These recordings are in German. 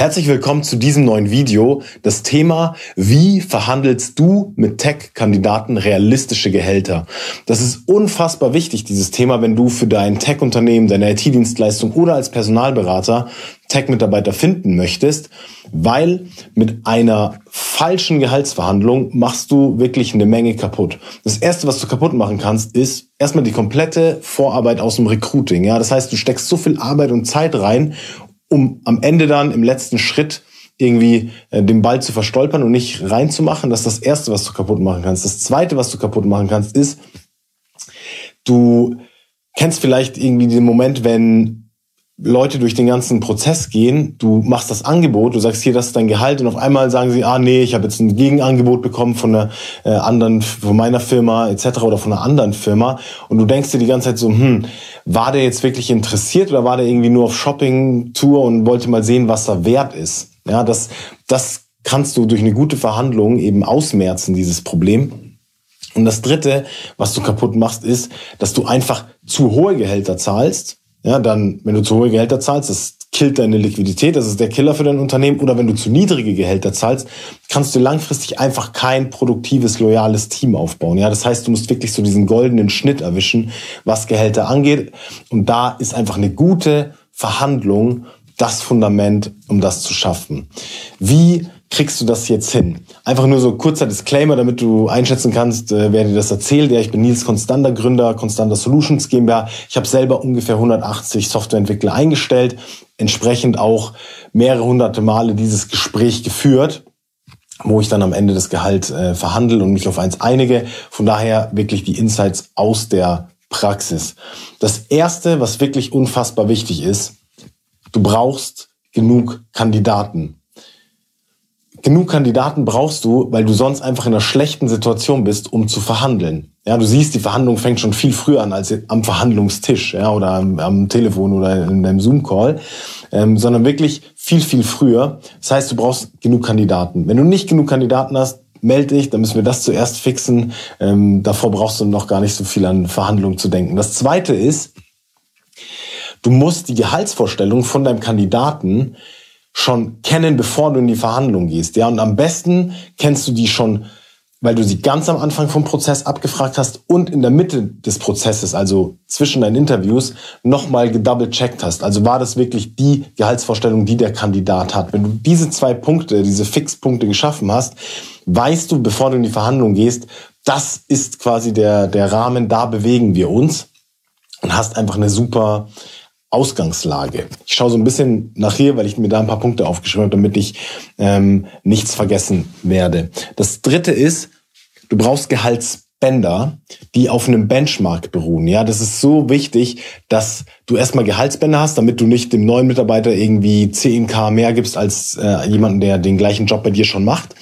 Herzlich willkommen zu diesem neuen Video. Das Thema, wie verhandelst du mit Tech-Kandidaten realistische Gehälter? Das ist unfassbar wichtig, dieses Thema, wenn du für dein Tech-Unternehmen, deine IT-Dienstleistung oder als Personalberater Tech-Mitarbeiter finden möchtest, weil mit einer falschen Gehaltsverhandlung machst du wirklich eine Menge kaputt. Das erste, was du kaputt machen kannst, ist erstmal die komplette Vorarbeit aus dem Recruiting. Ja, das heißt, du steckst so viel Arbeit und Zeit rein um am Ende dann im letzten Schritt irgendwie äh, den Ball zu verstolpern und nicht reinzumachen. Das ist das Erste, was du kaputt machen kannst. Das Zweite, was du kaputt machen kannst, ist, du kennst vielleicht irgendwie den Moment, wenn Leute durch den ganzen Prozess gehen, du machst das Angebot, du sagst hier, das ist dein Gehalt und auf einmal sagen sie, ah nee, ich habe jetzt ein Gegenangebot bekommen von einer äh, anderen, von meiner Firma etc. oder von einer anderen Firma und du denkst dir die ganze Zeit so, hm, war der jetzt wirklich interessiert oder war der irgendwie nur auf Shopping-Tour und wollte mal sehen, was er wert ist? Ja, das, das kannst du durch eine gute Verhandlung eben ausmerzen, dieses Problem. Und das Dritte, was du kaputt machst, ist, dass du einfach zu hohe Gehälter zahlst ja, dann, wenn du zu hohe Gehälter zahlst, das killt deine Liquidität, das ist der Killer für dein Unternehmen. Oder wenn du zu niedrige Gehälter zahlst, kannst du langfristig einfach kein produktives, loyales Team aufbauen. Ja, das heißt, du musst wirklich so diesen goldenen Schnitt erwischen, was Gehälter angeht. Und da ist einfach eine gute Verhandlung das Fundament, um das zu schaffen. Wie kriegst du das jetzt hin? Einfach nur so kurzer Disclaimer, damit du einschätzen kannst, äh, wer dir das erzählt. Ja, ich bin Nils Konstanter, Gründer Konstanter Solutions GmbH. Ich habe selber ungefähr 180 Softwareentwickler eingestellt, entsprechend auch mehrere hunderte Male dieses Gespräch geführt wo ich dann am Ende das Gehalt äh, verhandle und mich auf eins einige. Von daher wirklich die Insights aus der Praxis. Das erste, was wirklich unfassbar wichtig ist, du brauchst genug Kandidaten genug Kandidaten brauchst du, weil du sonst einfach in einer schlechten Situation bist, um zu verhandeln. Ja, du siehst, die Verhandlung fängt schon viel früher an als am Verhandlungstisch, ja, oder am, am Telefon oder in deinem Zoom-Call, ähm, sondern wirklich viel, viel früher. Das heißt, du brauchst genug Kandidaten. Wenn du nicht genug Kandidaten hast, melde dich, dann müssen wir das zuerst fixen. Ähm, davor brauchst du noch gar nicht so viel an Verhandlungen zu denken. Das zweite ist, du musst die Gehaltsvorstellung von deinem Kandidaten schon kennen, bevor du in die Verhandlung gehst. Ja, und am besten kennst du die schon, weil du sie ganz am Anfang vom Prozess abgefragt hast und in der Mitte des Prozesses, also zwischen deinen Interviews, nochmal gedouble-checkt hast. Also war das wirklich die Gehaltsvorstellung, die der Kandidat hat. Wenn du diese zwei Punkte, diese Fixpunkte geschaffen hast, weißt du, bevor du in die Verhandlung gehst, das ist quasi der, der Rahmen, da bewegen wir uns und hast einfach eine super Ausgangslage. Ich schaue so ein bisschen nach hier, weil ich mir da ein paar Punkte aufgeschrieben habe, damit ich ähm, nichts vergessen werde. Das dritte ist, du brauchst Gehaltsbänder, die auf einem Benchmark beruhen. Ja, das ist so wichtig, dass du erstmal Gehaltsbänder hast, damit du nicht dem neuen Mitarbeiter irgendwie 10k mehr gibst als äh, jemanden, der den gleichen Job bei dir schon macht.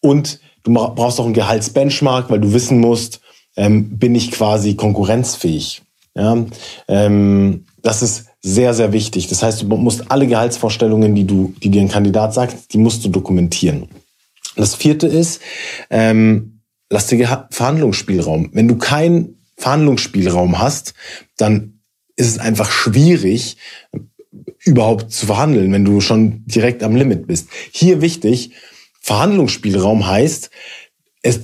Und du brauchst auch einen Gehaltsbenchmark, weil du wissen musst, ähm, bin ich quasi konkurrenzfähig. Ja, ähm, das ist sehr, sehr wichtig. Das heißt, du musst alle Gehaltsvorstellungen, die du, die dir ein Kandidat sagt, die musst du dokumentieren. Das vierte ist, ähm, lass dir Verhandlungsspielraum. Wenn du keinen Verhandlungsspielraum hast, dann ist es einfach schwierig, überhaupt zu verhandeln, wenn du schon direkt am Limit bist. Hier wichtig, Verhandlungsspielraum heißt, es,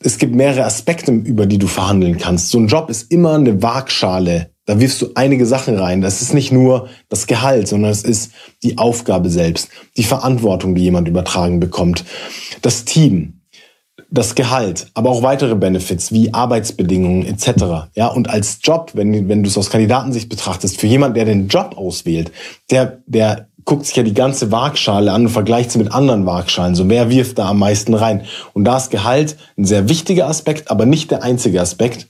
es gibt mehrere Aspekte, über die du verhandeln kannst. So ein Job ist immer eine Waagschale da wirfst du einige Sachen rein. Das ist nicht nur das Gehalt, sondern es ist die Aufgabe selbst, die Verantwortung, die jemand übertragen bekommt, das Team, das Gehalt, aber auch weitere Benefits wie Arbeitsbedingungen etc. Ja, und als Job, wenn, wenn du es aus Kandidatensicht betrachtest, für jemand, der den Job auswählt, der, der guckt sich ja die ganze Waagschale an und vergleicht sie mit anderen Waagschalen. So, wer wirft da am meisten rein? Und da ist Gehalt ein sehr wichtiger Aspekt, aber nicht der einzige Aspekt.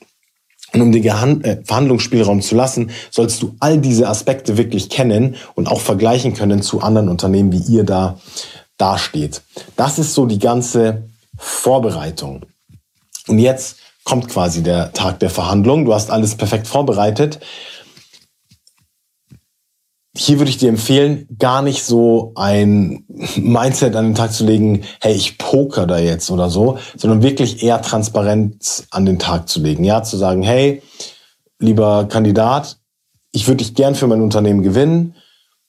Und um den äh, Verhandlungsspielraum zu lassen, sollst du all diese Aspekte wirklich kennen und auch vergleichen können zu anderen Unternehmen, wie ihr da dasteht. Das ist so die ganze Vorbereitung. Und jetzt kommt quasi der Tag der Verhandlung. Du hast alles perfekt vorbereitet hier würde ich dir empfehlen, gar nicht so ein Mindset an den Tag zu legen, hey, ich poker da jetzt oder so, sondern wirklich eher Transparenz an den Tag zu legen. Ja, zu sagen, hey, lieber Kandidat, ich würde dich gern für mein Unternehmen gewinnen.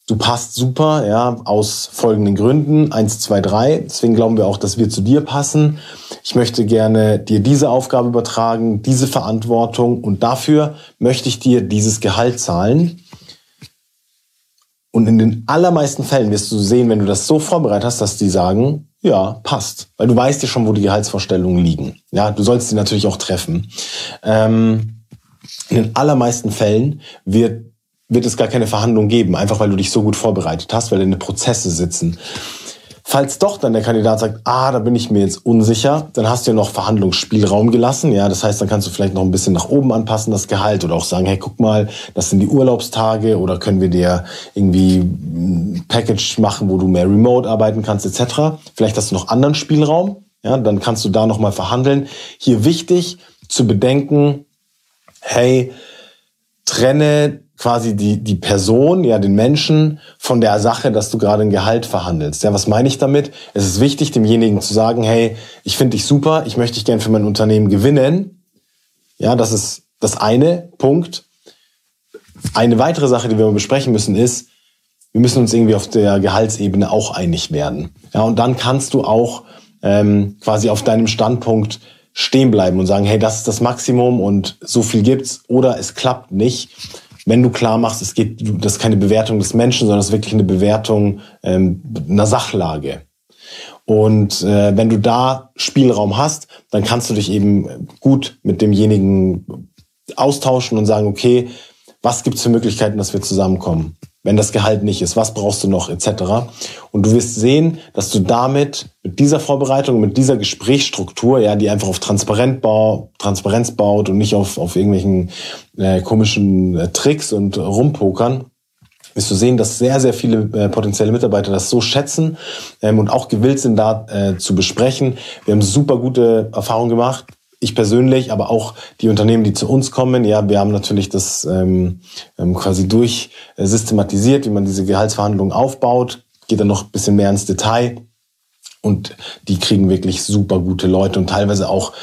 du passt super, ja, aus folgenden Gründen. Eins, zwei, drei. Deswegen glauben wir auch, dass wir zu dir passen. Ich möchte gerne dir diese Aufgabe übertragen, diese Verantwortung und dafür möchte ich dir dieses Gehalt zahlen. Und in den allermeisten Fällen wirst du sehen, wenn du das so vorbereitet hast, dass die sagen, ja, passt. Weil du weißt ja schon, wo die Gehaltsvorstellungen liegen. Ja, du sollst sie natürlich auch treffen. Ähm, in den allermeisten Fällen wird wird es gar keine Verhandlung geben, einfach weil du dich so gut vorbereitet hast, weil deine Prozesse sitzen. Falls doch dann der Kandidat sagt, ah, da bin ich mir jetzt unsicher, dann hast du ja noch Verhandlungsspielraum gelassen. Ja, das heißt, dann kannst du vielleicht noch ein bisschen nach oben anpassen, das Gehalt oder auch sagen, hey, guck mal, das sind die Urlaubstage oder können wir dir irgendwie ein Package machen, wo du mehr remote arbeiten kannst, etc. Vielleicht hast du noch anderen Spielraum. Ja, dann kannst du da nochmal verhandeln. Hier wichtig zu bedenken, hey, trenne quasi die, die Person, ja, den Menschen von der Sache, dass du gerade ein Gehalt verhandelst. Ja, was meine ich damit? Es ist wichtig, demjenigen zu sagen, hey, ich finde dich super, ich möchte dich gern für mein Unternehmen gewinnen. Ja, das ist das eine Punkt. Eine weitere Sache, die wir besprechen müssen, ist, wir müssen uns irgendwie auf der Gehaltsebene auch einig werden. Ja, und dann kannst du auch ähm, quasi auf deinem Standpunkt stehen bleiben und sagen, hey, das ist das Maximum und so viel gibt's oder es klappt nicht wenn du klar machst, es geht, das ist keine Bewertung des Menschen, sondern es ist wirklich eine Bewertung ähm, einer Sachlage. Und äh, wenn du da Spielraum hast, dann kannst du dich eben gut mit demjenigen austauschen und sagen, okay, was gibt's für Möglichkeiten, dass wir zusammenkommen? Wenn das Gehalt nicht ist, was brauchst du noch, etc. Und du wirst sehen, dass du damit, mit dieser Vorbereitung, mit dieser Gesprächsstruktur, ja, die einfach auf Transparenz, bau, Transparenz baut und nicht auf, auf irgendwelchen äh, komischen äh, Tricks und Rumpokern, wirst du sehen, dass sehr, sehr viele äh, potenzielle Mitarbeiter das so schätzen ähm, und auch gewillt sind, da äh, zu besprechen. Wir haben super gute Erfahrungen gemacht ich persönlich, aber auch die Unternehmen, die zu uns kommen, ja, wir haben natürlich das ähm, ähm quasi durch äh, wie man diese Gehaltsverhandlungen aufbaut, geht dann noch ein bisschen mehr ins Detail und die kriegen wirklich super gute Leute und teilweise auch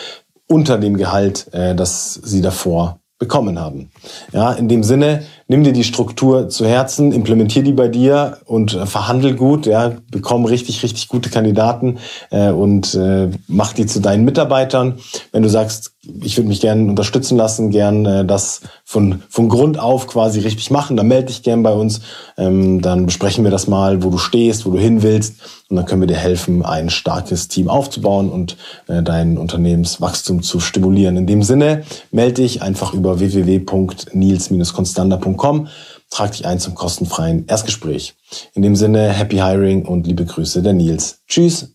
unter dem Gehalt, äh, das sie davor bekommen haben. Ja, in dem Sinne, nimm dir die Struktur zu Herzen, implementier die bei dir und äh, verhandel gut, ja, bekomm richtig, richtig gute Kandidaten äh, und äh, mach die zu deinen Mitarbeitern. Wenn du sagst, ich würde mich gerne unterstützen lassen, gern äh, das von, von Grund auf quasi richtig machen, dann melde dich gern bei uns. Ähm, dann besprechen wir das mal, wo du stehst, wo du hin willst. Und dann können wir dir helfen, ein starkes Team aufzubauen und äh, dein Unternehmenswachstum zu stimulieren. In dem Sinne, melde dich einfach über www.nils-constander.com. Trag dich ein zum kostenfreien Erstgespräch. In dem Sinne, happy hiring und liebe Grüße, der Nils. Tschüss.